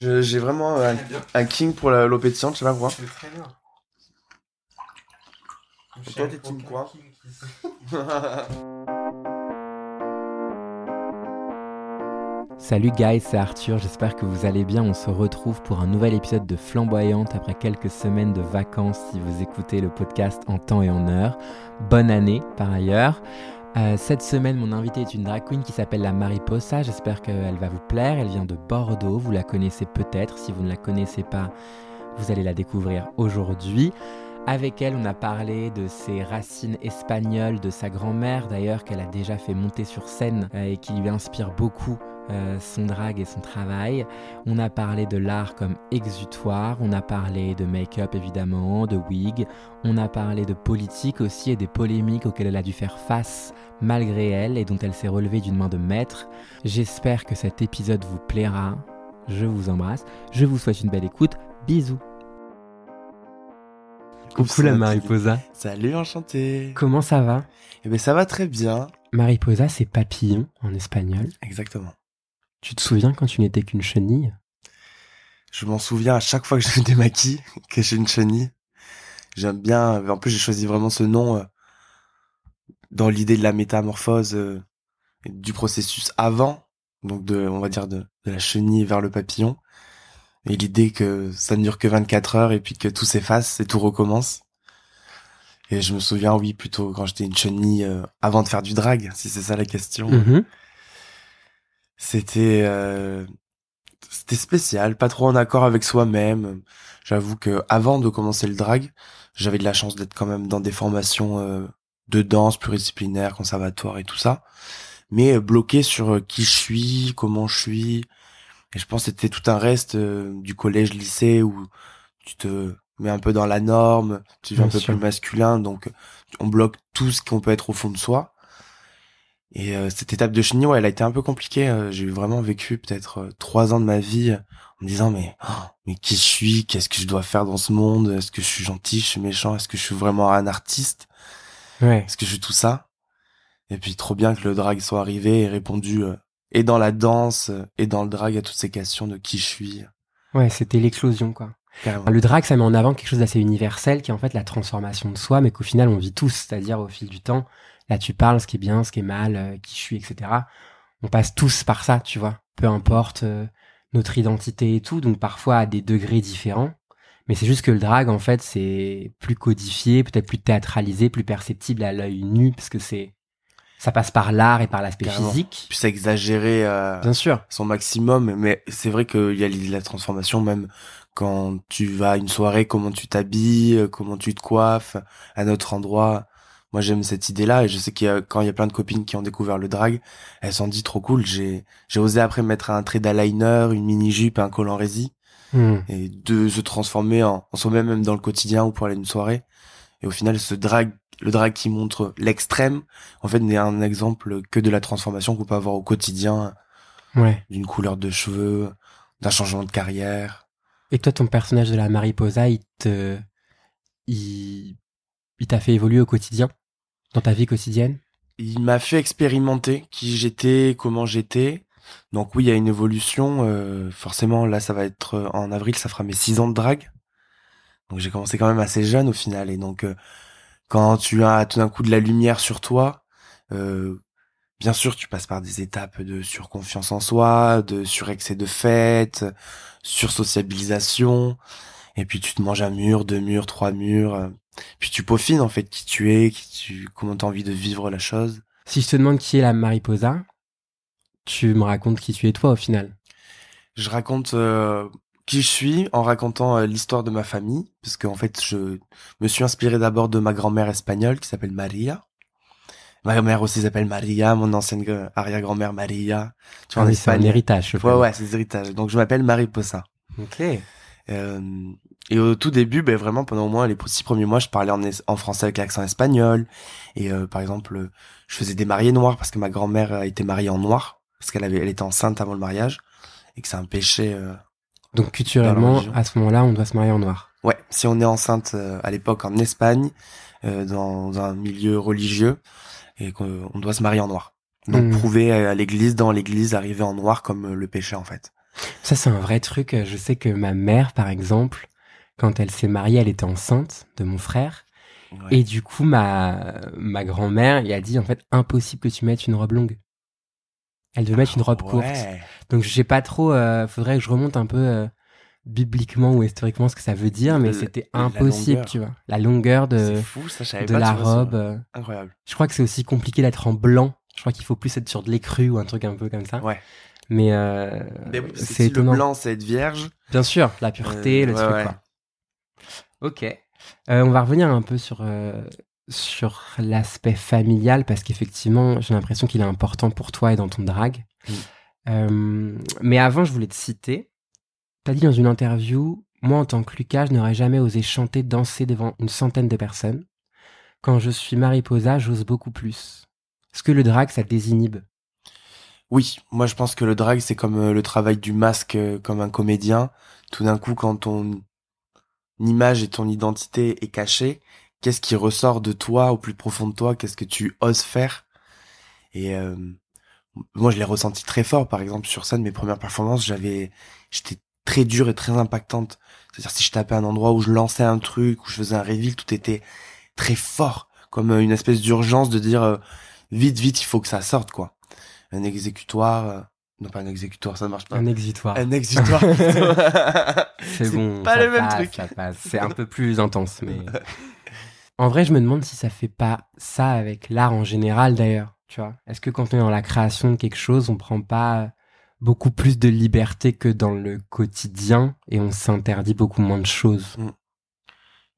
J'ai vraiment un, un king pour la- l'eau pétillante, je sais pas pourquoi. C'est très bien. Et toi, t'es team quoi Salut guys, c'est Arthur, j'espère que vous allez bien. On se retrouve pour un nouvel épisode de Flamboyante après quelques semaines de vacances si vous écoutez le podcast en temps et en heure. Bonne année par ailleurs. Euh, cette semaine, mon invité est une drag queen qui s'appelle la Mariposa. J'espère qu'elle va vous plaire. Elle vient de Bordeaux. Vous la connaissez peut-être. Si vous ne la connaissez pas, vous allez la découvrir aujourd'hui. Avec elle, on a parlé de ses racines espagnoles, de sa grand-mère d'ailleurs, qu'elle a déjà fait monter sur scène euh, et qui lui inspire beaucoup euh, son drag et son travail. On a parlé de l'art comme exutoire, on a parlé de make-up évidemment, de wig, on a parlé de politique aussi et des polémiques auxquelles elle a dû faire face malgré elle et dont elle s'est relevée d'une main de maître. J'espère que cet épisode vous plaira. Je vous embrasse, je vous souhaite une belle écoute. Bisous. Coucou la Mariposa. Salut, enchanté. Comment ça va? Eh ben ça va très bien. Mariposa, c'est papillon en espagnol. Exactement. Tu te souviens quand tu n'étais qu'une chenille? Je m'en souviens à chaque fois que je me démaquille que j'ai une chenille. J'aime bien. En plus, j'ai choisi vraiment ce nom euh, dans l'idée de la métamorphose euh, du processus avant, donc de, on va dire de, de la chenille vers le papillon, et l'idée que ça ne dure que 24 heures et puis que tout s'efface et tout recommence. Et je me souviens, oui, plutôt quand j'étais une chenille euh, avant de faire du drag, si c'est ça la question. Mhm. C'était euh, c'était spécial, pas trop en accord avec soi-même. J'avoue que avant de commencer le drag, j'avais de la chance d'être quand même dans des formations euh, de danse pluridisciplinaires, conservatoire et tout ça, mais euh, bloqué sur euh, qui je suis, comment je suis. Et je pense que c'était tout un reste euh, du collège, lycée où tu te mets un peu dans la norme, tu es un peu sûr. plus masculin, donc on bloque tout ce qu'on peut être au fond de soi. Et euh, cette étape de chenille, ouais, elle a été un peu compliquée. J'ai vraiment vécu peut-être trois ans de ma vie en me disant mais oh, mais qui je suis, qu'est-ce que je dois faire dans ce monde? Est-ce que je suis gentil, je suis méchant? Est-ce que je suis vraiment un artiste? Ouais. Est-ce que je suis tout ça? Et puis trop bien que le drag soit arrivé et répondu euh, et dans la danse euh, et dans le drag à toutes ces questions de qui je suis. Ouais, c'était l'explosion, quoi. Carrément. Le drag, ça met en avant quelque chose d'assez universel, qui est en fait la transformation de soi, mais qu'au final, on vit tous. C'est-à-dire, au fil du temps, là, tu parles ce qui est bien, ce qui est mal, euh, qui je suis, etc. On passe tous par ça, tu vois. Peu importe euh, notre identité et tout, donc parfois à des degrés différents. Mais c'est juste que le drag, en fait, c'est plus codifié, peut-être plus théâtralisé, plus perceptible à l'œil nu, parce que c'est, ça passe par l'art et par l'aspect physique. Puis c'est exagéré euh, Bien sûr. son maximum, mais c'est vrai qu'il y a l'idée de la transformation même quand tu vas à une soirée, comment tu t'habilles, euh, comment tu te coiffes, à notre endroit. Moi j'aime cette idée-là et je sais qu'il y a, quand il y a plein de copines qui ont découvert le drag, elles s'en dit trop cool. J'ai j'ai osé après mettre un trait d'eyeliner, une mini jupe, et un col en rési Hmm. et de se transformer en, en soi-même même dans le quotidien ou pour aller à une soirée. Et au final, ce drag, le drag qui montre l'extrême, en fait, n'est un exemple que de la transformation qu'on peut avoir au quotidien Ouais. d'une couleur de cheveux, d'un changement de carrière. Et toi, ton personnage de la Mariposa, il te, il, il t'a fait évoluer au quotidien, dans ta vie quotidienne? Il m'a fait expérimenter qui j'étais, comment j'étais. Donc oui, il y a une évolution. euh, forcément, là, ça va être euh, en avril, ça fera mes six ans de drag. Donc j'ai commencé quand même assez jeune au final. Et donc, euh, quand tu as tout d'un coup de la lumière sur toi, euh, bien sûr, tu passes par des étapes de surconfiance en soi, de surexcès de fête, sursociabilisation. Et puis tu te manges un mur, deux murs, trois murs. euh, Puis tu peaufines en fait qui tu es, qui tu, comment t'as envie de vivre la chose. Si je te demande qui est la Mariposa, tu me racontes qui tu es toi au final. Je raconte euh, qui je suis en racontant euh, l'histoire de ma famille, parce qu'en fait, je me suis inspiré d'abord de ma grand-mère espagnole qui s'appelle Maria. Ma mère aussi s'appelle Maria, mon ancienne arrière-grand-mère Maria. Tu vois, en Ah c'est un héritage. je Ouais, ouais, c'est des héritages. Donc je m'appelle Mariposa. Ok. Euh, et au tout début, ben vraiment pendant au moins les six premiers mois, je parlais en, français avec l'accent espagnol. Et euh, par exemple, euh, je faisais des mariés noirs parce que ma grand-mère a été mariée en noir parce qu'elle avait, elle était enceinte avant le mariage et que c'est un péché. euh, Donc culturellement, à ce moment-là, on doit se marier en noir. Ouais, si on est enceinte euh, à l'époque en Espagne, euh, dans un milieu religieux, et qu'on on doit se marier en noir. Donc Mhm. prouver à l'église, dans l'église, arriver en noir comme euh, le péché en fait. Ça, c'est un vrai truc. Je sais que ma mère, par exemple, quand elle s'est mariée, elle était enceinte de mon frère. Ouais. Et du coup, ma, ma grand-mère, il a dit, en fait, impossible que tu mettes une robe longue. Elle devait mettre une robe courte. Donc, je sais pas trop, euh, faudrait que je remonte un peu euh, bibliquement ou historiquement ce que ça veut dire, mais c'était impossible, tu vois. La longueur de, C'est fou, ça, je savais de pas. la robe. euh. Incroyable. Je crois que c'est aussi compliqué d'être en blanc. Je crois qu'il faut plus être sur de l'écru ou un truc un peu comme ça. Ouais. Mais, euh, Mais oui, c'est si le étonnant. blanc, c'est être vierge. Bien sûr, la pureté, Euh, le ouais, truc, ouais. quoi. Ok. Euh, on va revenir un peu sur, euh, sur l'aspect familial parce qu'effectivement, j'ai l'impression qu'il est important pour toi et dans ton drag. Mm. Euh, mais avant, je voulais te citer. Tu as dit dans une interview Moi, en tant que Lucas, je n'aurais jamais osé chanter, danser devant une centaine de personnes. Quand je suis Mariposa, j'ose beaucoup plus. Est-ce que le drag, ça te désinhibe? Oui, moi je pense que le drag c'est comme euh, le travail du masque euh, comme un comédien. Tout d'un coup, quand ton image et ton identité est cachée, qu'est-ce qui ressort de toi au plus profond de toi Qu'est-ce que tu oses faire? Et euh, moi je l'ai ressenti très fort. Par exemple sur scène, mes premières performances, j'avais, j'étais très dure et très impactante. C'est-à-dire si je tapais un endroit où je lançais un truc, où je faisais un reveal, tout était très fort, comme euh, une espèce d'urgence de dire euh, vite, vite, il faut que ça sorte quoi un exécutoire. euh, Non, pas un exécutoire, ça ne marche pas. Un exitoire. Un exutoire. plutôt. C'est bon. pas le même passe, truc. C'est un peu plus intense, mais. En vrai, je me demande si ça fait pas ça avec l'art en général d'ailleurs. Tu vois Est-ce que quand on est dans la création de quelque chose, on prend pas beaucoup plus de liberté que dans le quotidien et on s'interdit beaucoup moins de choses?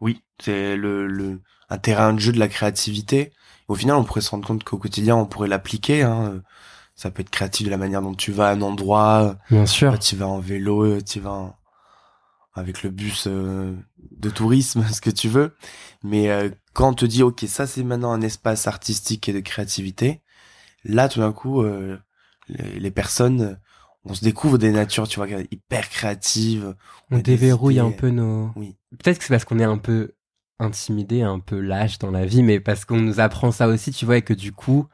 Oui, c'est le, le un terrain de jeu de la créativité. Au final, on pourrait se rendre compte qu'au quotidien, on pourrait l'appliquer. Hein. Ça peut être créatif de la manière dont tu vas à un endroit. Bien sûr. Tu vas en vélo, tu vas en- avec le bus euh, de tourisme, ce que tu veux. Mais euh, quand on te dit, ok, ça c'est maintenant un espace artistique et de créativité, là tout d'un coup, euh, les, les personnes, euh, on se découvre des natures, tu vois, hyper créatives. On des déverrouille un peu nos. Oui. Peut-être que c'est parce qu'on est un peu intimidé, un peu lâche dans la vie, mais parce qu'on nous apprend ça aussi, tu vois, et que du coup,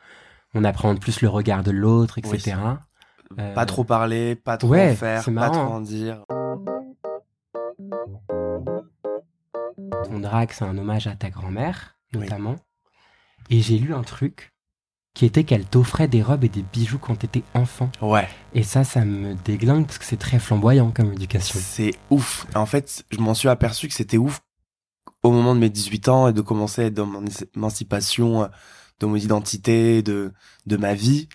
on apprend plus le regard de l'autre, etc. Euh, Pas trop parler, pas trop ouais, en faire, pas trop en dire. Ton drag, c'est un hommage à ta grand-mère, Oui. notamment. Et j'ai lu un truc qui était qu'elle t'offrait des robes et des bijoux quand t'étais enfant. Ouais, Et ça, ça me déglingue parce que c'est très flamboyant comme éducation. c'est ouf. En fait, je m'en suis aperçu que c'était ouf au moment de mes 18 ans et de commencer à être dans mon émancipation, euh, de mon identité, de, de ma vie.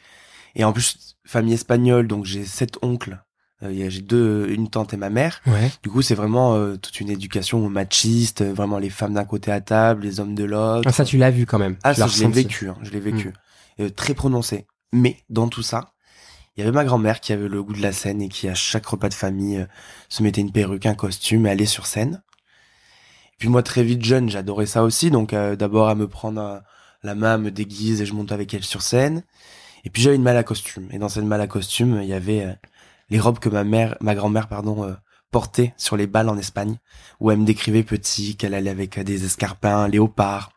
Et en plus, famille espagnole, donc j'ai sept oncles. Euh, j'ai deux, une tante et ma mère. Ouais. Du coup, c'est vraiment euh, toute une éducation machiste, euh, vraiment les femmes d'un côté à table, les hommes de l'autre. Ah, ça, tu l'as vu quand même. Ah, Tu ça, je l'ai vécu, hein, je l'ai vécu. Euh, très prononcé. Mais, dans tout ça, il y avait ma grand-mère qui avait le goût de la scène et qui, à chaque repas de famille, euh, se mettait une perruque, un costume et allait sur scène. Et puis moi, très vite jeune, j'adorais ça aussi. Donc, euh, d'abord, à me prendre euh, la main, me déguise et je monte avec elle sur scène. Et puis, j'avais une malle à costume. Et dans cette malle à costume, il y avait euh, les robes que ma mère, ma grand-mère, pardon, euh, portait sur les balles en Espagne, où elle me décrivait petit, qu'elle allait avec euh, des escarpins, léopards,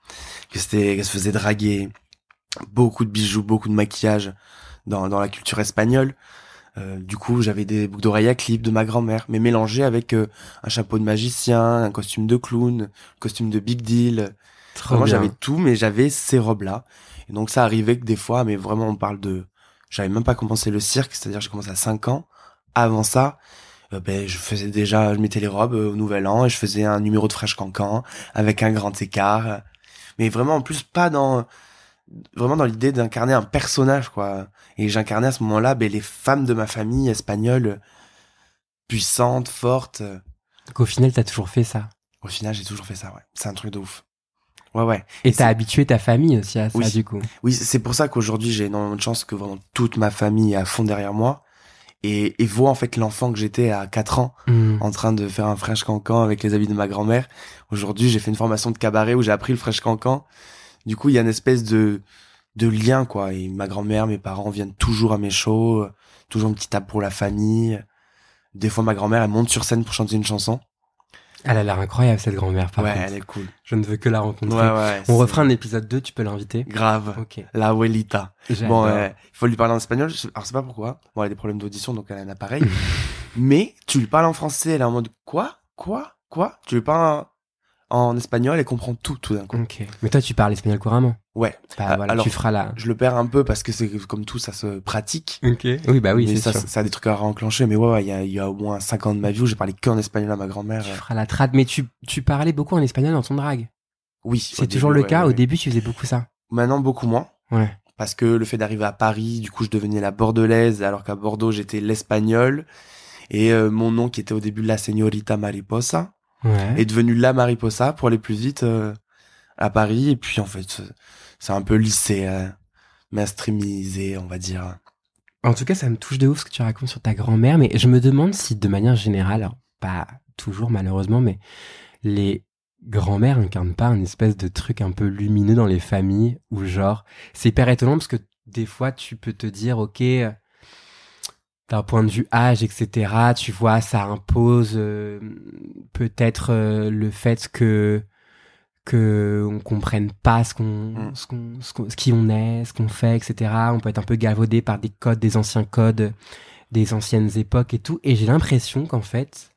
que c'était, qu'elle se faisait draguer, beaucoup de bijoux, beaucoup de maquillage dans, dans la culture espagnole. Euh, du coup, j'avais des boucles d'oreilles à clip de ma grand-mère, mais mélangées avec euh, un chapeau de magicien, un costume de clown, un costume de big deal. Bien. j'avais tout, mais j'avais ces robes-là. Et donc, ça arrivait que des fois, mais vraiment, on parle de... J'avais même pas commencé le cirque, c'est-à-dire j'ai commencé à 5 ans. Avant ça, euh, ben, je faisais déjà, je mettais les robes euh, au Nouvel An et je faisais un numéro de Fresh Cancan avec un grand écart. Mais vraiment, en plus, pas dans... Vraiment dans l'idée d'incarner un personnage, quoi. Et j'incarnais à ce moment-là ben, les femmes de ma famille espagnole, puissantes, fortes. Donc, au final, t'as toujours fait ça. Au final, j'ai toujours fait ça, ouais. C'est un truc de ouf. Ouais, ouais. Et t'as habitué ta famille aussi à ça, Oui. du coup. Oui, c'est pour ça qu'aujourd'hui, j'ai énormément de chance que vraiment toute ma famille est à fond derrière moi et, et voit en fait l'enfant que j'étais à 4 ans Hmm. en train de faire un French cancan avec les habits de ma grand-mère. Aujourd'hui, j'ai fait une formation de cabaret où j'ai appris le French cancan. Du coup, il y a une espèce de, de lien, quoi. Et ma grand-mère, mes parents viennent toujours à mes shows, toujours une petite table pour la famille. Des fois, ma grand-mère, elle monte sur scène pour chanter une chanson. Elle a l'air incroyable, cette grand-mère, par ouais, contre. elle est cool. Je ne veux que la rencontrer. Ouais, ouais. On refera un épisode 2, tu peux l'inviter. Grave. Ok. La abuelita. Bon, euh, il faut lui parler en espagnol. Je- Alors, c'est pas pourquoi. Bon, elle a des problèmes d'audition, donc elle a un appareil. Mais tu lui parles en français, elle est en mode quoi, quoi, quoi? Tu lui parles en, en espagnol, elle comprend tout, tout d'un coup. Ok. Mais toi, tu parles espagnol couramment. Ouais. Bah, Ah, voilà, alors, tu feras la. Je le perds un peu parce que c'est comme tout, ça se pratique. Ok. Oui, bah oui, mais c'est ça, sûr. ça a des trucs à enclencher. Mais ouais, ouais, il y a, y a au moins 5 ans de ma vie où j'ai parlé que en espagnol à ma grand-mère. Tu euh. feras la trad. Mais tu, tu parlais beaucoup en espagnol dans ton drag. Oui. C'est toujours début, le ouais, cas. ouais, Au ouais. début, tu faisais beaucoup ça. Maintenant, beaucoup moins. Ouais. Parce que le fait d'arriver à Paris, du coup, je devenais la bordelaise, alors qu'à Bordeaux, j'étais l'espagnol. Et euh, mon nom, qui était au début la señorita Mariposa, Ouais. est devenu la Mariposa pour aller plus vite euh, à Paris. Et puis, en fait, c'est- un peu lycée, euh, mainstreamisé, on va dire. En tout cas, ça me touche de ouf ce que tu racontes sur ta grand-mère, mais je me demande si, de manière générale, pas toujours malheureusement, mais les grand-mères incarnent pas un espèce de truc un peu lumineux dans les familles, ou genre, c'est hyper étonnant parce que des fois, tu peux te dire, ok, euh, d'un point de vue âge, etc., tu vois, ça impose euh, peut-être euh, le fait que que on comprenne pas ce qu'on, Mm. ce qu'on, ce ce qui on est, ce qu'on fait, etc. On peut être un peu galvaudé par des codes, des anciens codes, des anciennes époques et tout. Et j'ai l'impression qu'en fait,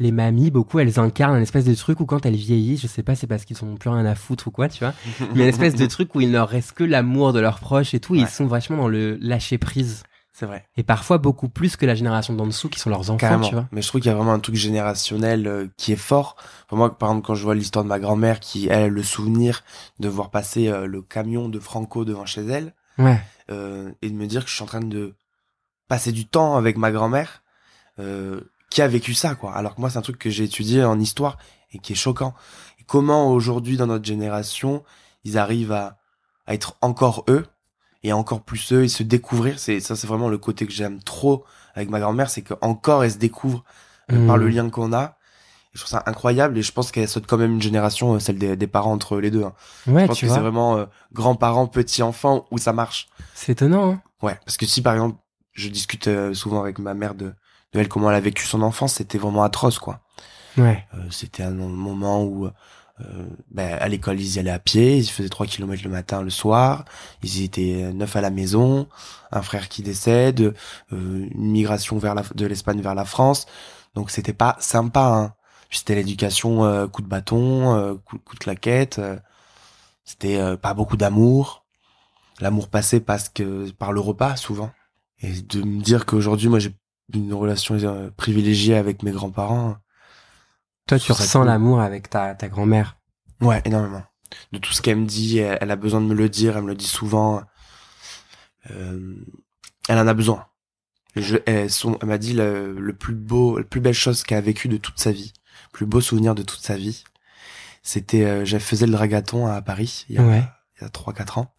les mamies, beaucoup, elles incarnent un espèce de truc où quand elles vieillissent, je sais pas, c'est parce qu'ils ont plus rien à foutre ou quoi, tu vois. Mais une espèce de truc où il ne leur reste que l'amour de leurs proches et tout. et. Ils sont vachement dans le lâcher prise. C'est vrai. Et parfois beaucoup plus que la génération d'en dessous qui sont leurs enfants, Carrément. tu vois. Mais je trouve qu'il y a vraiment un truc générationnel euh, qui est fort. Pour moi, par exemple, quand je vois l'histoire de ma grand-mère qui, elle, a le souvenir de voir passer euh, le camion de Franco devant chez elle, Ouais. euh, et de me dire que je suis en train de passer du temps avec ma grand-mère qui a vécu ça, quoi. Alors que moi, c'est un truc que j'ai étudié en histoire et qui est choquant. Et comment aujourd'hui, dans notre génération, ils arrivent à, à être encore eux et encore plus eux et se découvrir. C'est ça, c'est vraiment le côté que j'aime trop avec ma grand-mère, c'est que encore elle se découvre euh, par le lien qu'on a. Et je trouve ça incroyable et je pense qu'elle saute quand même une génération, euh, celle des, des parents entre les deux. hein. Ouais, je pense tu que c'est vraiment euh, grands-parents, petits-enfants où ça marche. C'est étonnant, hein. Ouais, parce que si par exemple, je discute euh, souvent avec ma mère de, de elle comment elle a vécu son enfance, c'était vraiment atroce quoi. Ouais. Euh, c'était un moment où euh, ben, à l'école ils y allaient à pied, ils faisaient 3 kilomètres le matin, le soir, ils étaient neuf à la maison, un frère qui décède, euh, une migration de l'Espagne vers la France, donc c'était pas sympa. Hein. C'était l'éducation euh, coup de bâton, euh, coup, coup de claquette, euh, c'était euh, pas beaucoup d'amour. L'amour passé passe que par le repas souvent. Et de me dire qu'aujourd'hui moi j'ai une relation euh, privilégiée avec mes grands-parents. Toi, tu ressens l'amour avec ta, ta grand-mère. Ouais, énormément. De tout ce qu'elle me dit, elle, elle a besoin de me le dire, elle me le dit souvent. Euh, elle en a besoin. Je, elle, m'a dit le, le plus beau, la plus belle chose qu'elle a vécu de toute sa vie, le plus beau souvenir de toute sa vie, c'était, euh, je faisais le dragathon à Paris il y a, Ouais. il y a 3-4 ans,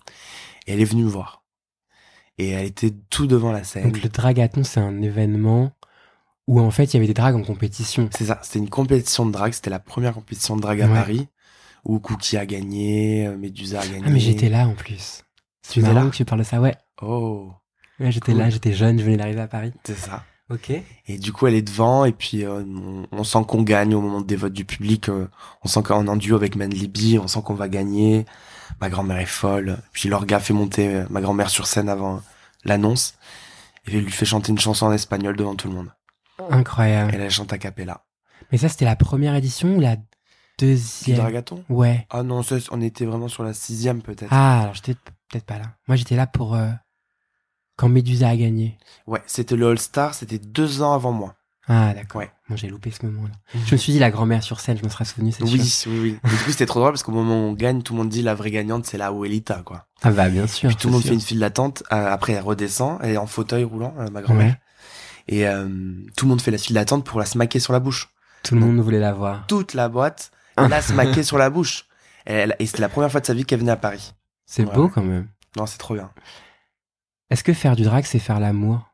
et elle est venue me voir. Et elle était tout devant la scène. Donc le dragathon, c'est un événement où en fait il y avait des dragues en compétition. C'est ça, c'était une compétition de drague, c'était la première compétition de drague à Ouais. Paris, où Cookie a gagné, euh, Medusa a gagné. Ah mais j'étais là en plus. Tu marrant là que tu parles de ça, ouais. Oh, Ouais, j'étais Cool. là, j'étais jeune, je venais d'arriver à Paris. c'est ça. Ok. Et du coup, elle est devant, et puis euh, on, on sent qu'on gagne au moment des votes du public. euh, on sent qu'on est en duo avec Man Libby, on sent qu'on va gagner. Ma grand-mère est folle. Puis l'orga fait monter euh, ma grand-mère sur scène avant l'annonce. Et lui fait chanter une chanson en espagnol devant tout le monde. Incroyable. Elle, elle chante a cappella. Mais ça, c'était la première édition ou la deuxième? dragaton Ouais. Ah non, ça, on était vraiment sur la sixième peut-être. Ah, alors j'étais peut-être pas là. Moi, j'étais là pour euh, quand Médusa a gagné. Ouais, c'était le All-Star, c'était deux ans avant moi. Ah, d'accord. Ouais. Bon, j'ai loupé ce moment-là. Je me suis dit la grand-mère sur scène, je me serais souvenu, c'est Oui, sûr. oui, oui. Et du coup, c'était trop drôle parce qu'au moment où on gagne, tout le monde dit la vraie gagnante, c'est la Ouelita, quoi. Ah bah bien sûr. Puis tout le monde fait une file d'attente. euh, après, elle redescend. Elle est en fauteuil roulant, euh, ma grand-mère. Ouais. Et euh, tout le monde fait la file d'attente pour la smaquer sur la bouche. Tout le monde voulait la voir. Toute la boîte la smaquer sur la bouche. Et, elle- et c'était la première fois de sa vie qu'elle venait à Paris. C'est Ouais. beau quand même. Non, c'est trop bien. Est-ce que faire du drag, c'est faire l'amour?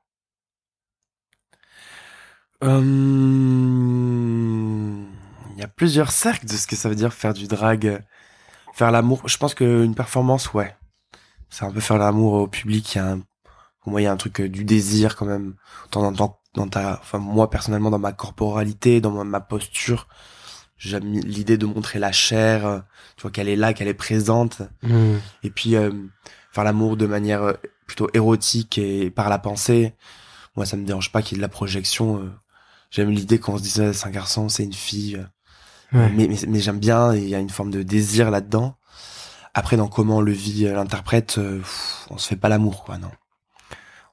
Euh, Il y a plusieurs cercles de ce que ça veut dire faire du drag, faire l'amour. Je pense qu'une performance, ouais. C'est un peu faire l'amour au public. Il y a un, pour moi, il y a un truc euh, du désir quand même. Dans, dans, dans ta, enfin, moi, personnellement, dans ma corporalité, dans ma, ma posture, j'aime l'idée de montrer la chair, euh, tu vois, qu'elle est là, qu'elle est présente. Hmm. Et puis, euh, faire l'amour de manière euh, plutôt érotique et par la pensée. Moi, ça me dérange pas qu'il y ait de la projection. j'aime l'idée qu'on se dise c'est un garçon, c'est une fille. Ouais. Mais, mais, mais j'aime bien, il y a une forme de désir là-dedans. Après, dans comment le vit, l'interprète, on se fait pas l'amour, quoi, non.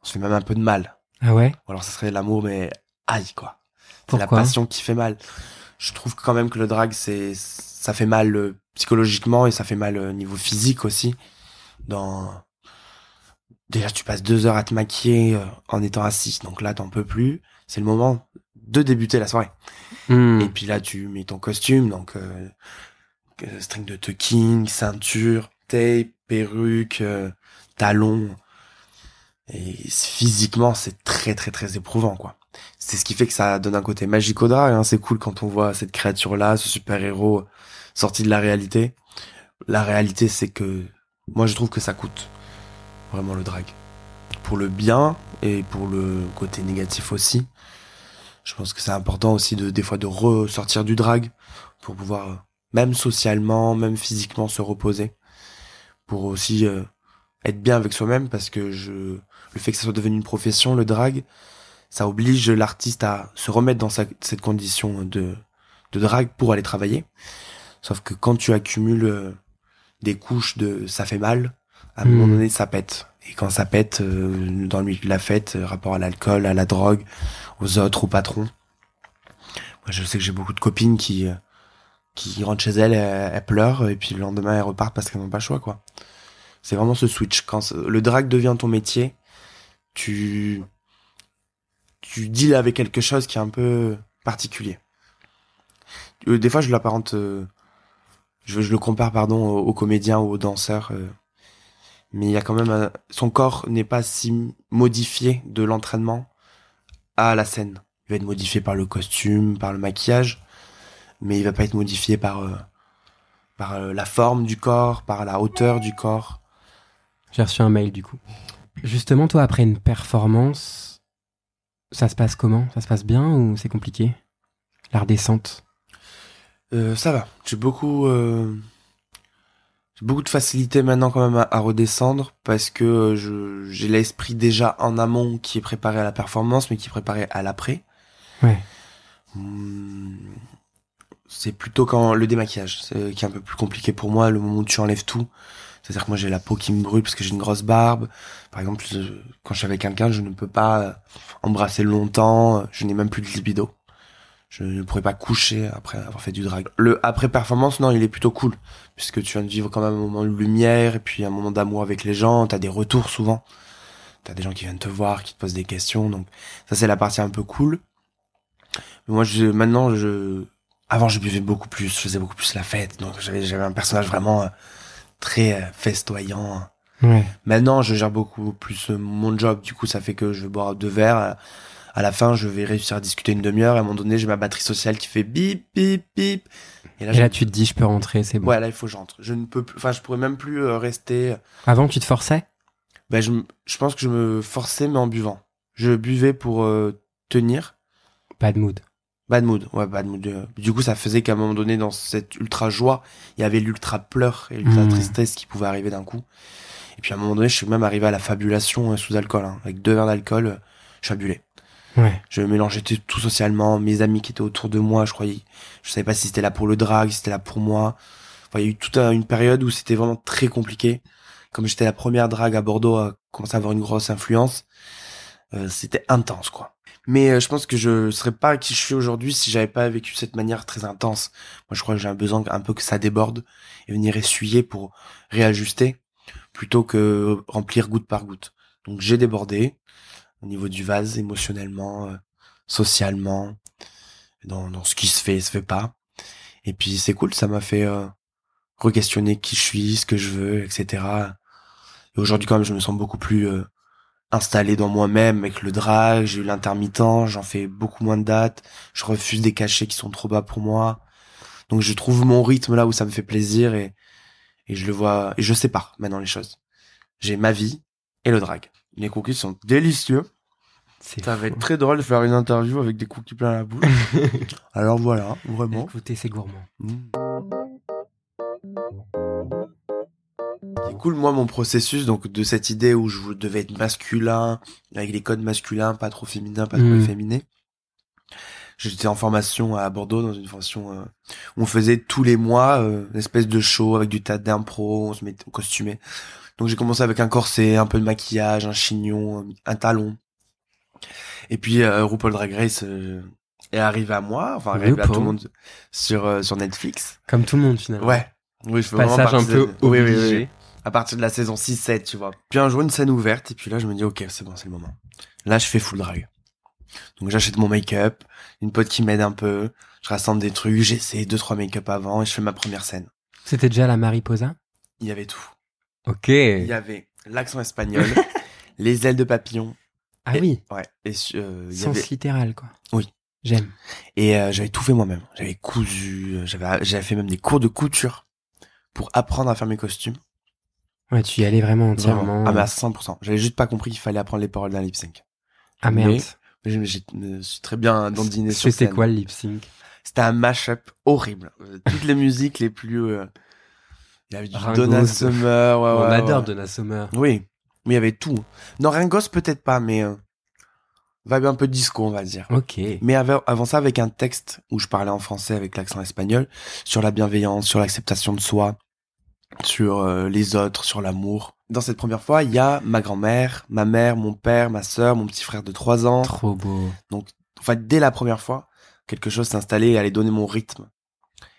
On se fait même un peu de mal. Ah ouais? Ou alors ça serait l'amour, mais aïe, quoi. C'est la passion qui fait mal. Je trouve quand même que le drag, c'est, ça fait mal euh, psychologiquement et ça fait mal au niveau physique aussi. Dans, déjà, tu passes deux heures à te maquiller euh, en étant assis. Donc là, t'en peux plus. C'est le moment de débuter la soirée. Hmm. Et puis là, tu mets ton costume, donc euh, euh, string de tucking, ceinture, tape, perruque, euh, talons. Et physiquement, c'est très très très éprouvant, quoi. C'est ce qui fait que ça donne un côté magique au drag. Hein. C'est cool quand on voit cette créature-là, ce super-héros sorti de la réalité. La réalité, c'est que moi, je trouve que ça coûte vraiment le drag. Pour le bien et pour le côté négatif aussi. Je pense que c'est important aussi de des fois de ressortir du drag pour pouvoir même socialement, même physiquement se reposer pour aussi euh, être bien avec soi-même parce que je le fait que ça soit devenu une profession le drag ça oblige l'artiste à se remettre dans sa- cette condition de de drag pour aller travailler sauf que quand tu accumules euh, des couches de ça fait mal à un Hmm. moment donné ça pète et quand ça pète euh, dans le milieu de la fête euh, rapport à l'alcool à la drogue aux autres, au patron. Moi, je sais que j'ai beaucoup de copines qui euh, qui rentrent chez elles, elles, elles pleurent et puis le lendemain elles repartent parce qu'elles n'ont pas le choix quoi. C'est vraiment ce switch quand le drag devient ton métier, tu tu deals avec quelque chose qui est un peu particulier. Euh, Des fois, je l'apparente, euh, je, le compare pardon aux, comédiens ou aux danseurs, euh, mais il y a quand même un- son corps n'est pas si modifié de l'entraînement à la scène. Il va être modifié par le costume, par le maquillage, mais il va pas être modifié par par la forme du corps, par la hauteur du corps. J'ai reçu un mail du coup. Justement, toi, après une performance, ça se passe comment? Ça se passe bien ou c'est compliqué? La redescente Euh, ça va. J'ai beaucoup euh, j'ai beaucoup de facilité maintenant quand même à, à redescendre parce que euh, je j'ai l'esprit déjà en amont qui est préparé à la performance mais qui est préparé à l'après. Ouais. Hmm, c'est plutôt quand le démaquillage c'est- qui est un peu plus compliqué pour moi le moment où tu enlèves tout c'est-à-dire que moi j'ai la peau qui me brûle parce que j'ai une grosse barbe. Par exemple quand je suis avec quelqu'un je ne peux pas embrasser longtemps. Je n'ai même plus de libido. Je ne pourrais pas coucher après avoir fait du drag. Le après performance non il est plutôt cool. Puisque tu viens de vivre quand même un moment de lumière et puis un moment d'amour avec les gens. T'as des retours souvent. T'as des gens qui viennent te voir qui te posent des questions. Donc ça c'est la partie un peu cool. Mais moi je maintenant je avant je buvais beaucoup plus je faisais beaucoup plus la fête. Donc j'avais j'avais un personnage vraiment euh, très euh, festoyant. Ouais. maintenant je gère beaucoup plus euh, mon job. Du coup ça fait que je vais boire deux verres. À- la fin je vais réussir à discuter une demi-heure. Et à un moment donné j'ai ma batterie sociale qui fait bip bip bip. Et là, Et je- là, tu te dis, je peux rentrer, c'est bon. ouais là il faut que j'entre je ne peux plus enfin je pourrais même plus euh, rester. Avant, tu te forçais? Ben je, je pense que je me forçais mais en buvant. Je buvais pour euh, tenir. Pas de mood. Bad mood, ouais, bad mood. euh. Du coup, ça faisait qu'à un moment donné, dans cette ultra joie, il y avait l'ultra pleur et l'ultra Mm. tristesse qui pouvait arriver d'un coup. Et puis à un moment donné, je suis même arrivé à la fabulation euh, sous alcool. hein. Avec deux verres d'alcool, euh, je fabulais. Ouais. Je mélangeais tout, socialement, mes amis qui étaient autour de moi, je croyais, je savais pas si c'était là pour le drag, si c'était là pour moi. Enfin, il y a eu toute un- une période où c'était vraiment très compliqué. Comme j'étais la première drague à Bordeaux à commencer à avoir une grosse influence, euh, c'était intense, quoi. Mais euh, je pense que je serais pas qui je suis aujourd'hui si j'avais pas vécu cette manière très intense. Moi, je crois que j'ai un besoin un peu que ça déborde et venir essuyer pour réajuster plutôt que remplir goutte par goutte. Donc j'ai débordé au niveau du vase émotionnellement, euh, socialement, dans, dans ce qui se fait et se fait pas. Et puis c'est cool, ça m'a fait euh, re-questionner qui je suis, ce que je veux, etc. Et aujourd'hui quand même, je me sens beaucoup plus euh, installé dans moi-même avec le drag, j'ai eu l'intermittent, j'en fais beaucoup moins de dates, je refuse des cachets qui sont trop bas pour moi. Donc je trouve mon rythme là où ça me fait plaisir et, et je le vois, et je sépare maintenant les choses. J'ai ma vie et le drag. Les cookies sont délicieux. C'est Ça va être très drôle de faire une interview avec des cookies plein la bouche. Alors voilà, vraiment. Écoutez, c'est gourmand. Mm. Cool, moi, mon processus, donc, de cette idée où je devais être masculin, avec les codes masculins, pas trop féminins, pas trop Mm. efféminés. J'étais en formation à Bordeaux dans une formation euh, où on faisait tous les mois euh, une espèce de show avec du tas d'impro, on se mettait costumé. Donc j'ai commencé avec un corset, un peu de maquillage, un chignon, un talon. Et puis euh, RuPaul Drag Race euh, est arrivé à moi, enfin arrivé à tout le monde sur euh, sur Netflix. Comme tout le monde finalement. Ouais. Oui, je fais vraiment Passage un partie peu de- Oui, oui, oui, obligé. oui. À partir de la saison 6-7, tu vois. Puis un jour, une scène ouverte, et puis là, je me dis, ok, c'est bon, c'est le moment. Là, je fais full drag. Donc j'achète mon make-up, une pote qui m'aide un peu, je rassemble des trucs, j'essaie deux, trois make-up avant, et je fais ma première scène. C'était déjà la Mariposa? Il y avait tout. Ok. Il y avait l'accent espagnol, les ailes de papillon, Ah et- oui, ouais, et euh, sens avait... littéral quoi. Oui. J'aime. Et euh, j'avais tout fait moi-même. J'avais cousu, euh, j'avais fait même des cours de couture pour apprendre à faire mes costumes. Ouais, tu y allais vraiment entièrement. Ah mais à 100%. J'avais juste pas compris qu'il fallait apprendre les paroles d'un lip sync. Ah merde. mais- Mais je je me suis très bien dandiné sur C'était quoi le lip sync? C'était un mash-up horrible. Euh, Toutes les musiques les plus... euh, Il y avait du Ringos. Donna Summer. ouais, On ouais, adore ouais. Donna Summer. Oui, mais il y avait tout. Non, Ringos peut-être pas, mais... Euh, vibe un peu disco, on va dire. Ok. Mais avant, avant ça, avec un texte où je parlais en français avec l'accent espagnol, sur la bienveillance, sur l'acceptation de soi, sur euh, les autres, sur l'amour. Dans cette première fois, il y a ma grand-mère, ma mère, mon père, ma sœur, mon petit frère de 3 ans. Trop beau. En fait, dès la première fois, quelque chose s'est installé et allait donner mon rythme.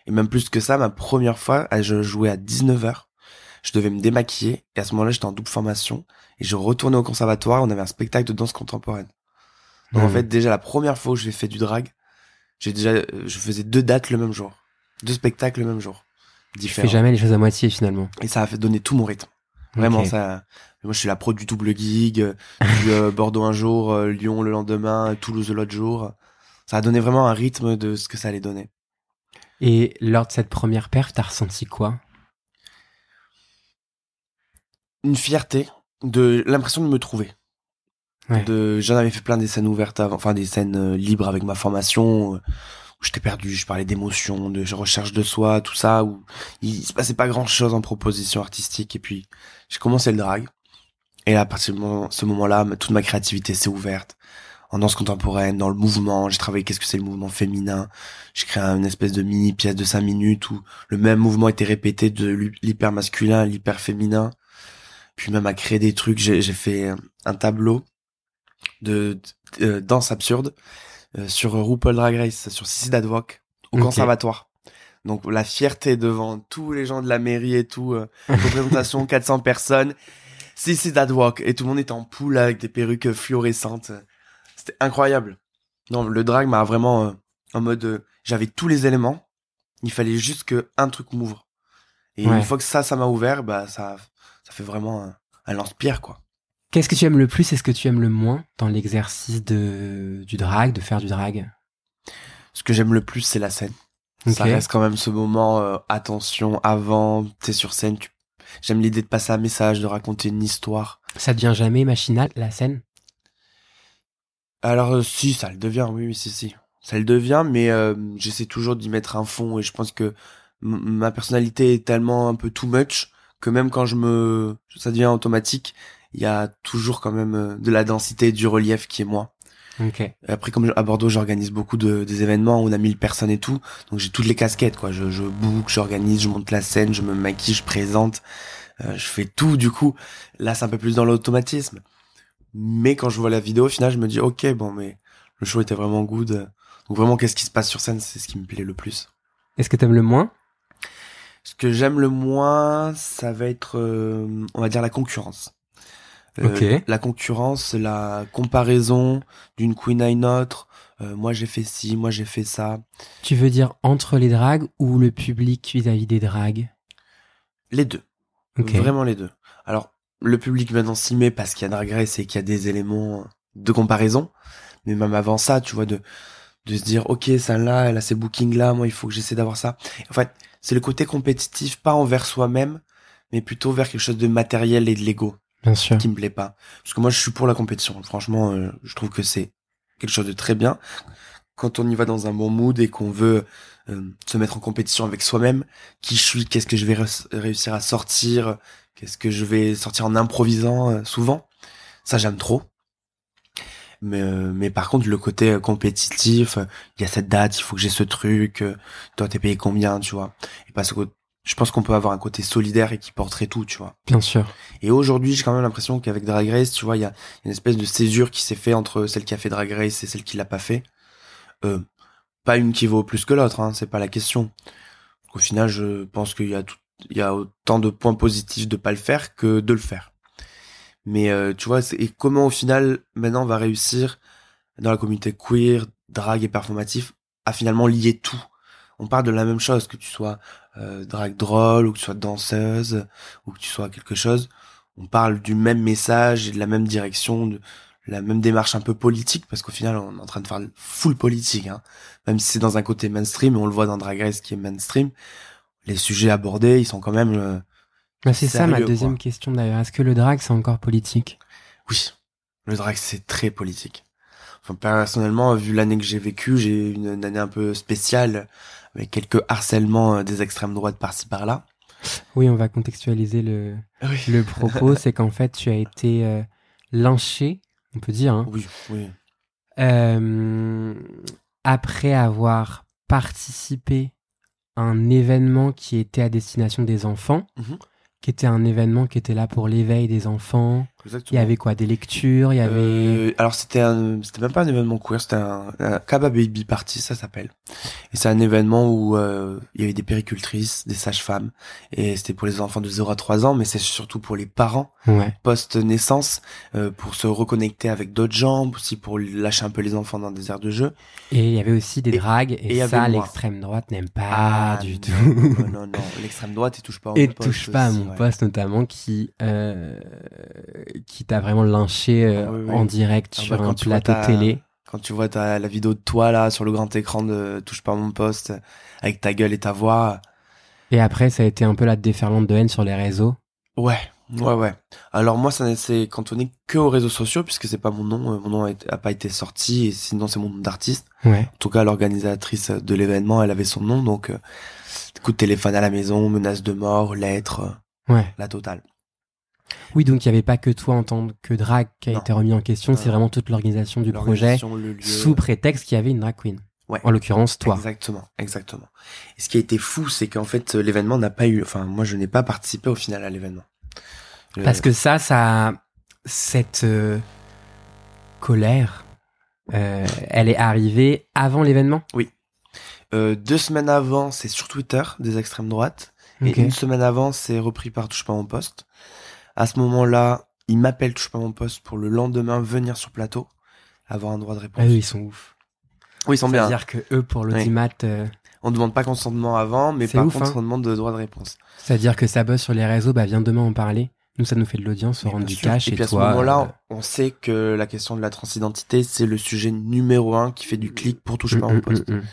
Et même plus que ça, ma première fois, euh, je jouais à 19h. Je devais me démaquiller. Et à ce moment-là, j'étais en double formation. Et je retournais au conservatoire. On avait un spectacle de danse contemporaine. Donc en Hmm. fait, déjà la première fois où j'ai fait du drag, j'ai déjà, euh, je faisais deux dates le même jour, deux spectacles le même jour, tu différents. fais jamais les choses à moitié finalement. Et ça a fait donner tout mon rythme. Vraiment, ça. Moi, je suis la pro du double gig, euh, du euh, Bordeaux un jour, euh, Lyon le lendemain, Toulouse l'autre jour. Ça a donné vraiment un rythme de ce que ça allait donner. Et lors de cette première perf, t'as ressenti quoi? Une fierté, de l'impression de me trouver. Ouais. De, j'en avais fait plein des scènes ouvertes avant, enfin des scènes libres avec ma formation, où j'étais perdu, je parlais d'émotions, de recherche de soi, tout ça, où il se passait pas grand chose en proposition artistique, et puis j'ai commencé le drag, et là, à partir de ce moment-là, toute ma créativité s'est ouverte. En danse contemporaine, dans le mouvement, j'ai travaillé qu'est-ce que c'est le mouvement féminin, j'ai créé une espèce de mini pièce de 5 minutes où le même mouvement était répété de l'hyper masculin à l'hyper féminin, puis même à créer des trucs, j'ai fait un tableau de, euh, danse absurde sur RuPaul Drag Race, sur Sissi Dadwalk, au conservatoire. Donc la fierté devant tous les gens de la mairie et tout, euh, représentation 400 personnes, Sissi Dadwalk, et tout le monde était en poule avec des perruques fluorescentes. C'était incroyable. Non, le drag m'a vraiment euh, en mode, euh, j'avais tous les éléments, il fallait juste que un truc m'ouvre. Et Ouais. une fois que ça, ça m'a ouvert, bah ça, ça fait vraiment un, un lance-pierre quoi. Qu'est-ce que tu aimes le plus et ce que tu aimes le moins dans l'exercice de du drag, de faire du drag? Ce que j'aime le plus, c'est la scène. Ça reste quand même ce moment, euh, attention, avant, t'es sur scène, tu... j'aime l'idée de passer un message, de raconter une histoire. Ça devient jamais machinal la scène? Alors euh, si, ça le devient, oui, oui, si, si. Ça le devient, mais euh, j'essaie toujours d'y mettre un fond et je pense que ma personnalité est tellement un peu too much que même quand je me... ça devient automatique, il y a toujours quand même euh, de la densité, du relief qui est moi. Ok. Et Après, comme à Bordeaux, j'organise beaucoup de, des événements où on a 1000 personnes et tout. Donc j'ai toutes les casquettes, quoi. Je, je book, j'organise, je monte la scène, je me maquille, je présente. Euh, je fais tout, du coup. Là, c'est un peu plus dans l'automatisme. Mais quand je vois la vidéo, au final, je me dis, ok, bon, mais le show était vraiment good. Donc vraiment, qu'est-ce qui se passe sur scène, c'est ce qui me plaît le plus. Est-ce que t'aimes le moins? Ce que j'aime le moins, ça va être, euh, on va dire, la concurrence. Euh. La concurrence, la comparaison d'une queen à une autre. Euh, moi j'ai fait ci, moi j'ai fait ça. Tu veux dire entre les drags ou le public vis-à-vis des drags Les deux. Vraiment les deux. Alors, le public maintenant s'y met parce qu'il y a Drag Race et qu'il y a des éléments de comparaison. Mais même avant ça, tu vois, de, de se dire, ok, celle-là, elle a ces bookings-là, moi, il faut que j'essaie d'avoir ça. En fait, c'est le côté compétitif, pas envers soi-même, mais plutôt vers quelque chose de matériel et de l'ego. Bien sûr. qui me plaît pas. Parce que moi, je suis pour la compétition. Franchement, euh, je trouve que c'est quelque chose de très bien. Quand on y va dans un bon mood et qu'on veut euh, se mettre en compétition avec soi-même, qui je suis, qu'est-ce que je vais réussir à sortir, qu'est-ce que je vais sortir en improvisant euh, souvent, ça j'aime trop. Mais, euh, mais par contre, le côté euh, compétitif, euh, il y a cette date, il faut que j'ai ce truc, toi t'es payé combien, tu vois. Et parce que je pense qu'on peut avoir un côté solidaire et qui porterait tout, tu vois. Bien sûr. Et aujourd'hui, j'ai quand même l'impression qu'avec Drag Race, tu vois, il y a une espèce de césure qui s'est fait entre celle qui a fait Drag Race et celle qui l'a pas fait. Euh, pas une qui vaut plus que l'autre, hein, c'est pas la question. Au final, je pense qu'il y a tout, il y a autant de points positifs de pas le faire que de le faire. Mais euh, tu vois, et comment au final maintenant on va réussir dans la communauté queer, drag et performatif à finalement lier tout? On parle de la même chose, que tu sois euh, drag drôle ou que tu sois danseuse ou que tu sois quelque chose. On parle du même message et de la même direction, de la même démarche un peu politique parce qu'au final on est en train de faire full politique. Hein. Même si c'est dans un côté mainstream, et on le voit dans Drag Race qui est mainstream, les sujets abordés ils sont quand même euh, Bah, c'est ça ma deuxième quoi. question d'ailleurs. Est-ce que le drag c'est encore politique? Oui, le drag c'est très politique. Enfin, personnellement, vu l'année que j'ai vécue, j'ai eu une, une année un peu spéciale avec quelques harcèlements euh, des extrêmes droites par-ci par-là. Oui, on va contextualiser le, Oui. le propos. c'est qu'en fait, tu as été euh, lynché, on peut dire, hein, Oui, oui. euh, après avoir participé à un événement qui était à destination des enfants, Mhm. qui était un événement qui était là pour l'éveil des enfants. Il y avait quoi Des lectures, il y avait... Euh, alors c'était un, c'était même pas un événement queer, c'était un, un Kaba Baby Party, ça s'appelle. Et c'est un événement où euh, il y avait des péricultrices, des sages-femmes, et c'était pour les enfants de 0 à 3 ans, mais c'est surtout pour les parents Ouais. post-naissance, euh, pour se reconnecter avec d'autres gens, aussi pour lâcher un peu les enfants dans des aires de jeu. Et il y avait aussi des dragues, et ça, l'extrême droite n'aime pas Ah, du non, tout. Non, non, non, l'extrême droite, il touche pas à mon Et poste touche pas à mon ouais. poste notamment qui euh, qui t'a vraiment lynché euh, Ah oui, oui. en direct Ah sur bah, un plateau ta- télé. Quand tu vois ta, la vidéo de toi là sur le grand écran de Touche pas mon poste avec ta gueule et ta voix, Et après, ça a été un peu la déferlante de haine sur les réseaux. ouais, ouais, ouais. Alors moi, ça ne s'est cantonné que aux réseaux sociaux puisque c'est pas mon nom, euh, mon nom a, été- a pas été sorti et sinon c'est mon nom d'artiste. Ouais. En tout cas, l'organisatrice de l'événement, elle avait son nom donc euh, coup de téléphone à la maison, menace de mort, lettres, Ouais. la totale. Oui, donc il n'y avait pas que toi en tant que drag qui a Non. été remis en question, c'est vraiment toute l'organisation du projet lieu. sous prétexte qu'il y avait une drag queen. Ouais. En l'occurrence, toi. Exactement, exactement. Et ce qui a été fou, c'est qu'en fait, euh, l'événement n'a pas eu, enfin, moi, je n'ai pas participé au final à l'événement. Parce que ça, ça, cette euh, colère, euh, elle est arrivée avant l'événement? euh, deux semaines avant, c'est sur Twitter des extrêmes droites, et une semaine avant, c'est repris par Touche pas mon poste. À ce moment-là, il m'appelle Touche pas mon poste pour le lendemain venir sur plateau, avoir un droit de réponse. Ah oui, ils sont ouf. oui, ils sont bien. C'est-à-dire que eux, pour l'audimat, euh, On demande pas consentement avant, mais par ouf, contre, hein. on demande de droit de réponse. c'est-à-dire que ça buzz sur les réseaux, bah viens demain en parler. Nous, ça nous fait de l'audience, on rend du cash Et et, puis à ce moment-là, euh, on sait que la question de la transidentité, c'est le sujet numéro un qui fait du clic pour Touche mm, pas mon mm, poste. mm, mm.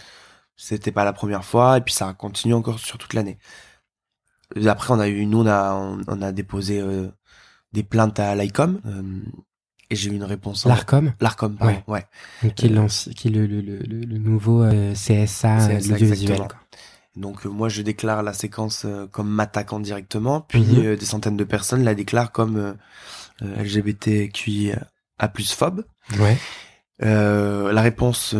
C'était pas la première fois et puis ça continue encore sur toute l'année. Après on a eu nous on a on, on a déposé euh, des plaintes à l'ICOM euh, et j'ai eu une réponse en- L'ARCOM, l'Arcom pardon, ouais. qui est, Euh, l'anci- qui est le, le, le, le- le nouveau CSA, CSA, quoi. Donc euh, moi je déclare la séquence euh, comme m'attaquant directement puis Mhm. euh, des centaines de personnes la déclarent comme LGBTQIA plus phobe. Ouais. La réponse,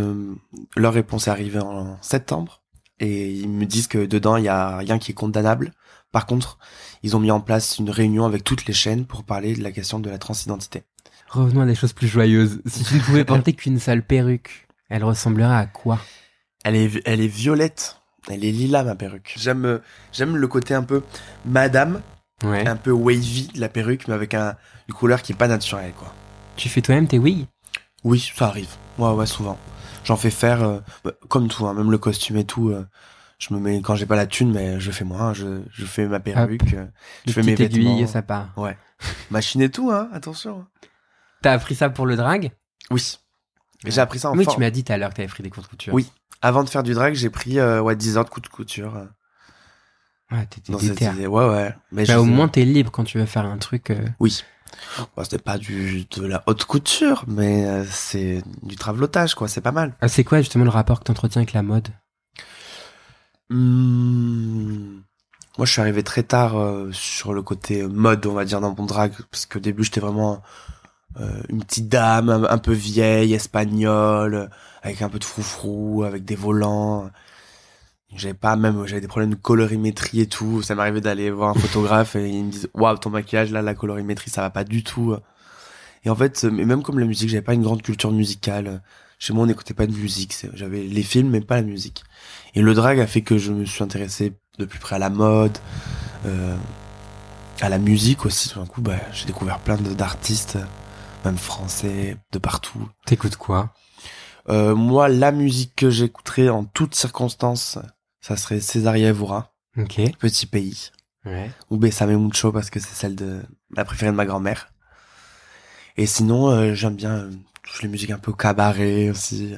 leur réponse est arrivée en septembre et ils me disent que dedans il y a rien qui est condamnable. Par contre, ils ont mis en place une réunion avec toutes les chaînes pour parler de la question de la transidentité. Revenons à des choses plus joyeuses. Si tu ne pouvais porter qu'une seule perruque, elle ressemblerait à quoi Elle est, elle est violette, elle est lila ma perruque. J'aime, j'aime le côté un peu madame, Ouais. un peu wavy de la perruque, mais avec un, une couleur qui est pas naturelle quoi. Tu fais toi-même tes wigs Oui, ça arrive. Ouais, ouais, souvent. J'en fais faire, euh, bah, comme tout, hein, même le costume et tout. euh, je me mets quand j'ai pas la thune, mais je fais moi. hein, je, je fais ma perruque, euh, je fais mes vêtements, aiguilles, ça part. machine et tout, hein. Attention. T'as appris ça pour le drag? Oui. J'ai appris ça en Oui, tu m'as dit tout à l'heure que t'avais pris des cours de couture. Oui. Avant de faire du drag, j'ai pris euh, ouais 10 heures de coups de couture. euh, Ouais, t'étais cette. Ouais, ouais. Mais Bah, au sais- moins, t'es libre quand tu veux faire un truc. euh, Oui. Bon, c'était pas du de la haute couture, mais euh, c'est du travelotage, quoi. C'est pas mal. Ah, c'est quoi justement le rapport que t'entretiens avec la mode? Hmm. Moi, je suis arrivé très tard euh, sur le côté mode, on va dire, dans mon drag, parce qu'au début, j'étais vraiment euh, une petite dame un, peu vieille, espagnole, avec un peu de froufrou, avec des volants. J'avais pas même, j'avais des problèmes de colorimétrie et tout. Ça m'arrivait d'aller voir un photographe et ils me disent, waouh, ton maquillage là, la colorimétrie, ça va pas du tout. Et en fait, même comme la musique, j'avais pas une grande culture musicale. Chez moi, on n'écoutait pas de musique. J'avais les films, mais pas la musique. Et le drag a fait que je me suis intéressé de plus près à la mode, euh, à la musique aussi. Tout d'un coup, bah, j'ai découvert plein d'artistes, même français, de partout. T'écoutes quoi? Euh, moi, la musique que j'écouterais en toutes circonstances, ça serait Césaria Evora, Ok. Petit Pays, Ouais. ou Bessame Mucho parce que c'est celle de la préférée de ma grand-mère. Et sinon, euh, j'aime bien euh, toutes les musiques un peu cabaret aussi.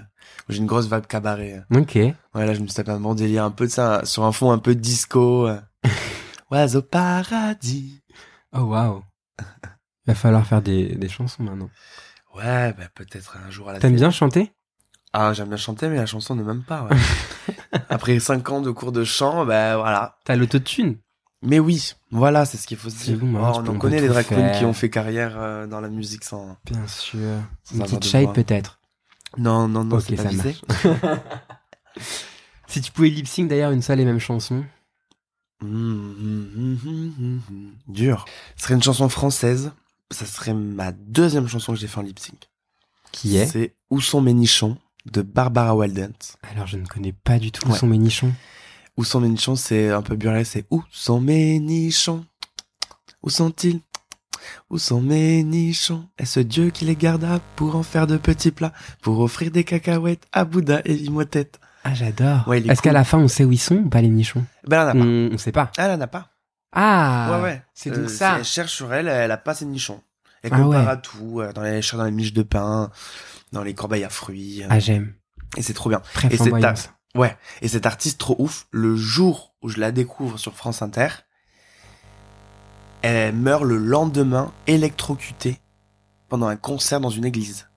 J'ai une grosse vibe cabaret. Ok. Ouais, là, je me suis tapé un bon délire, un peu de ça, sur un fond un peu disco. euh. Ouais, au paradis. Oh waouh. Il va falloir faire des, des chansons maintenant. Ouais, bah, peut-être un jour à la T'aimes bien chanter? Ah, j'aime bien chanter, mais la chanson ne m'aime pas, ouais. Après cinq ans de cours de chant, bah, voilà. T'as l'autotune? Mais oui, voilà, c'est ce qu'il faut se C'est dire. bon, Oh, on en connaît les drag queens qui ont fait carrière euh, dans la musique sans, Bien sûr. sans Une petite de shape voix. peut-être. Non, non, non, Ok, c'est pas ça visé. Si tu pouvais lip sync d'ailleurs une seule et même chanson. Hum, hum, hum. Dur. Ce serait une chanson française. Ça serait ma deuxième chanson que j'ai fait en lip sync. Qui est C'est Où sont mes nichons de Barbara Waldent. Alors je ne connais pas du tout où sont mes nichons. Où sont mes nichons, c'est un peu burlesque, c'est Où sont mes nichons? Où sont-ils? Où sont mes nichons? Est-ce Dieu qui les garda pour en faire de petits plats Pour offrir des cacahuètes à Bouddha et Imhotep Ah j'adore. Ouais, Est-ce qu'à la fin on sait où ils sont ou pas les nichons? Ben a pas. on, on sait pas. Elle en a pas. Ah ouais, ouais. C'est Euh, donc ça. Elle cherche sur elle, elle a pas ses nichons. Elle Ah compare ouais. à tout, euh, dans les, dans les miches de pain, dans les corbeilles à fruits. euh, Ah j'aime. Et c'est trop bien. Très Et c'est ta-. Ouais. Et cette artiste trop ouf, le jour où je la découvre sur France Inter, elle meurt le lendemain électrocutée pendant un concert dans une église.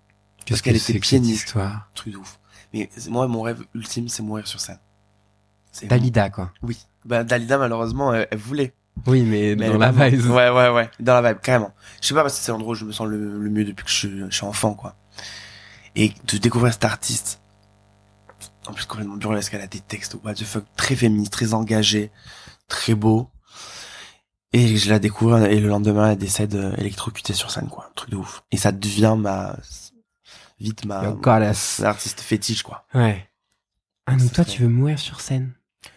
Qu'est-ce qu'elle que était pianiste. histoire Truc de ouf. Mais moi, mon rêve ultime, c'est mourir sur scène. Dalida quoi. Oui. Bah, Dalida, malheureusement, elle, elle voulait. Oui mais, Mais dans la vibe. Ouais, ouais, ouais. Dans la vibe, carrément. Je sais pas parce que c'est l'endroit où je me sens le, le mieux depuis que je, suis- je suis enfant, quoi. Et de découvrir cet artiste. En plus, complètement burlesque, elle a des textes, what the fuck, très féministe, très engagé, très beau. Et je la découvre, et le lendemain, elle décède euh, électrocutée sur scène, quoi. Un truc de ouf. Et ça devient ma, vite ma, artiste fétiche, quoi. Ouais. Ah donc toi tu veux mourir sur scène.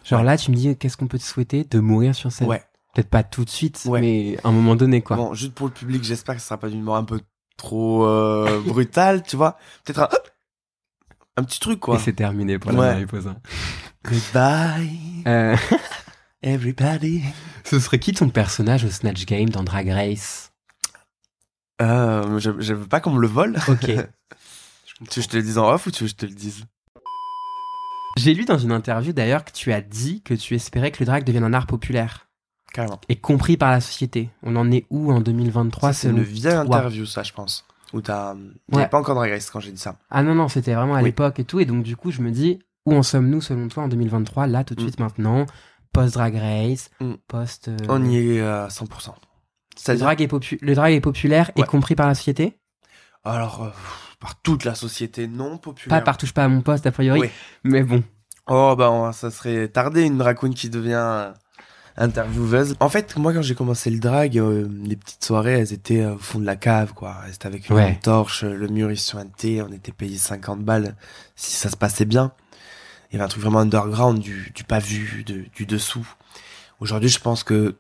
Genre Ouais. là tu me dis qu'est-ce qu'on peut te souhaiter de mourir sur scène? Ouais. Peut-être pas tout de suite Ouais. mais à un moment donné quoi. Bon, juste pour le public, j'espère que ce sera pas d'une mort un peu trop euh, brutale, tu vois. Peut-être un, un petit truc, quoi. Et c'est terminé pour la Ouais. mariposa. Goodbye, Euh, everybody. ce serait qui ton personnage au Snatch Game dans Drag Race? Euh, je, je veux pas qu'on me le vole. Ok. Tu veux que je te le dise en off ou tu veux que je te le dise? J'ai lu dans une interview d'ailleurs que tu as dit que tu espérais que le drag devienne un art populaire Carrément. et compris par la société. On en est où en 2023 Ça, c'est une vieille toi? interview, ça, je pense. Où t'as... Ouais. pas encore Drag Race quand j'ai dit ça. Ah non, non, c'était vraiment à Oui. l'époque et tout. Et donc, du coup, je me dis, où en sommes-nous selon toi en 2023, là, tout de Mm. suite, maintenant Post-Drag Race, Mm. post. euh, On y est à 100%. le, drag est popu- le drag est populaire et Ouais. compris par la société? Alors, euh, par toute la société non populaire. Pas par touche pas à mon poste, a priori. Oui. Mais bon. Oh, bah, ça serait tardé une drag queen qui devient euh, intervieweuse. En fait, moi, quand j'ai commencé le drag, euh, les petites soirées, elles étaient euh, au fond de la cave, quoi. C'était avec une Ouais. torche, euh, le mur, il se thé, on était payé 50 balles si ça se passait bien. Il y avait un truc vraiment underground, du, du pas vu, de- du dessous. Aujourd'hui, je pense que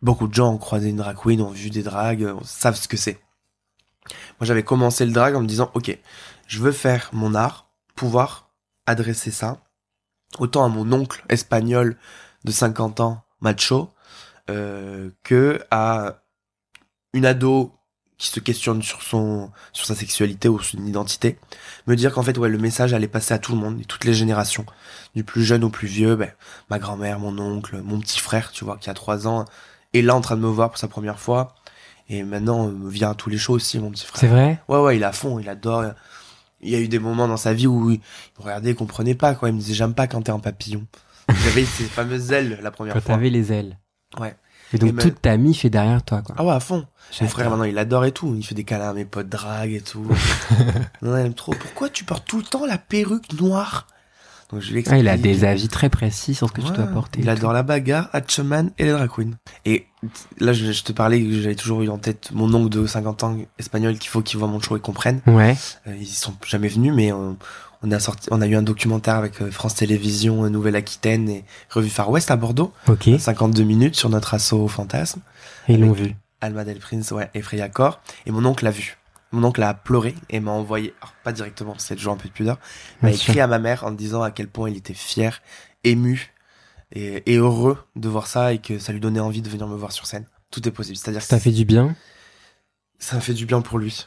beaucoup de gens ont croisé une drag queen, ont vu des drags, euh, savent ce que c'est. Moi, j'avais commencé le drag en me disant, ok, je veux faire mon art, pouvoir adresser ça autant à mon oncle espagnol de 50 ans, macho, euh, que à une ado qui se questionne sur son sur sa sexualité ou son identité, me dire qu'en fait ouais le message allait passer à tout le monde, et toutes les générations, du plus jeune au plus vieux, ben, ma grand-mère, mon oncle, mon petit frère, tu vois, qui a 3 ans, est là en train de me voir pour sa première fois, et maintenant euh, vient à tous les shows aussi, mon petit frère. C'est vrai? Ouais, ouais, il à fond, il adore. Il y a eu des moments dans sa vie où il regardait, il comprenait pas, quoi. Il me disait, j'aime pas quand t'es en papillon. J'avais ces fameuses ailes la première Quand fois. t'avais les ailes. Et donc Et ma- toute ta mif est derrière toi, quoi. Ah ouais, à fond. Mon frère, maintenant, il adore et tout. Il fait des câlins à mes potes drague et tout. non, il aime trop. Pourquoi tu portes tout le temps la perruque noire? Donc, je lui Ah, il a des avis très précis sur ce que tu Ouais, dois porter. Il adore la bagarre, Hatchaman et les drag queens. Et là, je, je te parlais que j'avais toujours eu en tête mon oncle de 50 ans espagnol qu'il faut qu'il voit mon show et comprenne. Ouais. Euh, ils sont jamais venus, mais on, on a sorti, on a eu un documentaire avec euh, France Télévisions, euh, Nouvelle-Aquitaine et Revue Far West à Bordeaux. Ok. 52 minutes sur notre assaut au fantasme. Et ils l'ont vu. Alma Del Prince, ouais, et Freya Cor. Et mon oncle l'a vu. Mon oncle a pleuré et m'a envoyé, alors pas directement, a toujours un peu de pudeur, m'a sûr. écrit à ma mère en me disant à quel point il était fier, ému et, et heureux de voir ça et que ça lui donnait envie de venir me voir sur scène. Tout est possible. C'est-à-dire Ça fait du bien. ça fait du bien pour lui.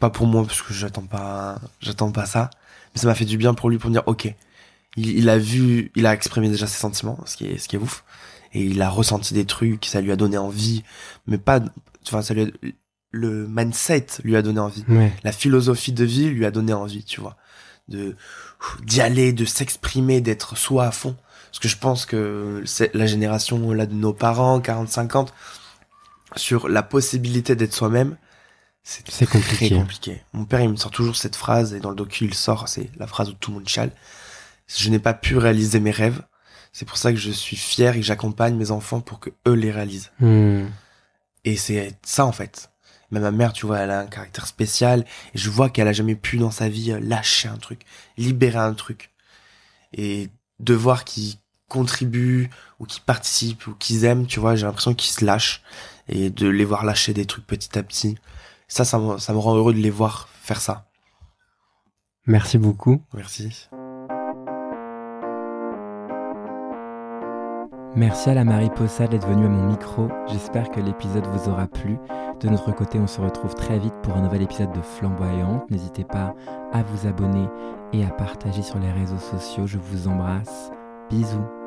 Pas pour moi, parce que j'attends pas, j'attends pas ça. Mais ça m'a fait du bien pour lui pour me dire, ok. Il, il a vu, il a exprimé déjà ses sentiments, ce qui est, ce qui est ouf. Et il a ressenti des trucs, ça lui a donné envie. Mais pas, enfin, ça lui a- le mindset lui a donné envie. Ouais. La philosophie de vie lui a donné envie, tu vois. De, d'y aller, de s'exprimer, d'être soi à fond. Parce que je pense que c'est la génération, là, de nos parents, 40-50, sur la possibilité d'être soi-même, c'est compliqué. compliqué. Mon père, il me sort toujours cette phrase, et dans le docu, il sort, c'est la phrase où tout le monde chiale. Je n'ai pas pu réaliser mes rêves. C'est pour ça que je suis fier et que j'accompagne mes enfants pour que eux les réalisent. Hmm. Et c'est ça, en fait. Mais ma mère, tu vois, elle a un caractère spécial, et je vois qu'elle a jamais pu dans sa vie euh, lâcher un truc, libérer un truc. Et de voir qu'ils contribuent, ou qu'ils participent, ou qu'ils aiment, tu vois, j'ai l'impression qu'ils se lâchent, et de les voir lâcher des trucs petit à petit. Ça, ça me, ça me rend heureux de les voir faire ça. Merci beaucoup. Merci. Merci à la Mariposa d'être venue à mon micro. J'espère que l'épisode vous aura plu. De notre côté, on se retrouve très vite pour un nouvel épisode de Flamboyante. N'hésitez pas à vous abonner et à partager sur les réseaux sociaux. Je vous embrasse. Bisous.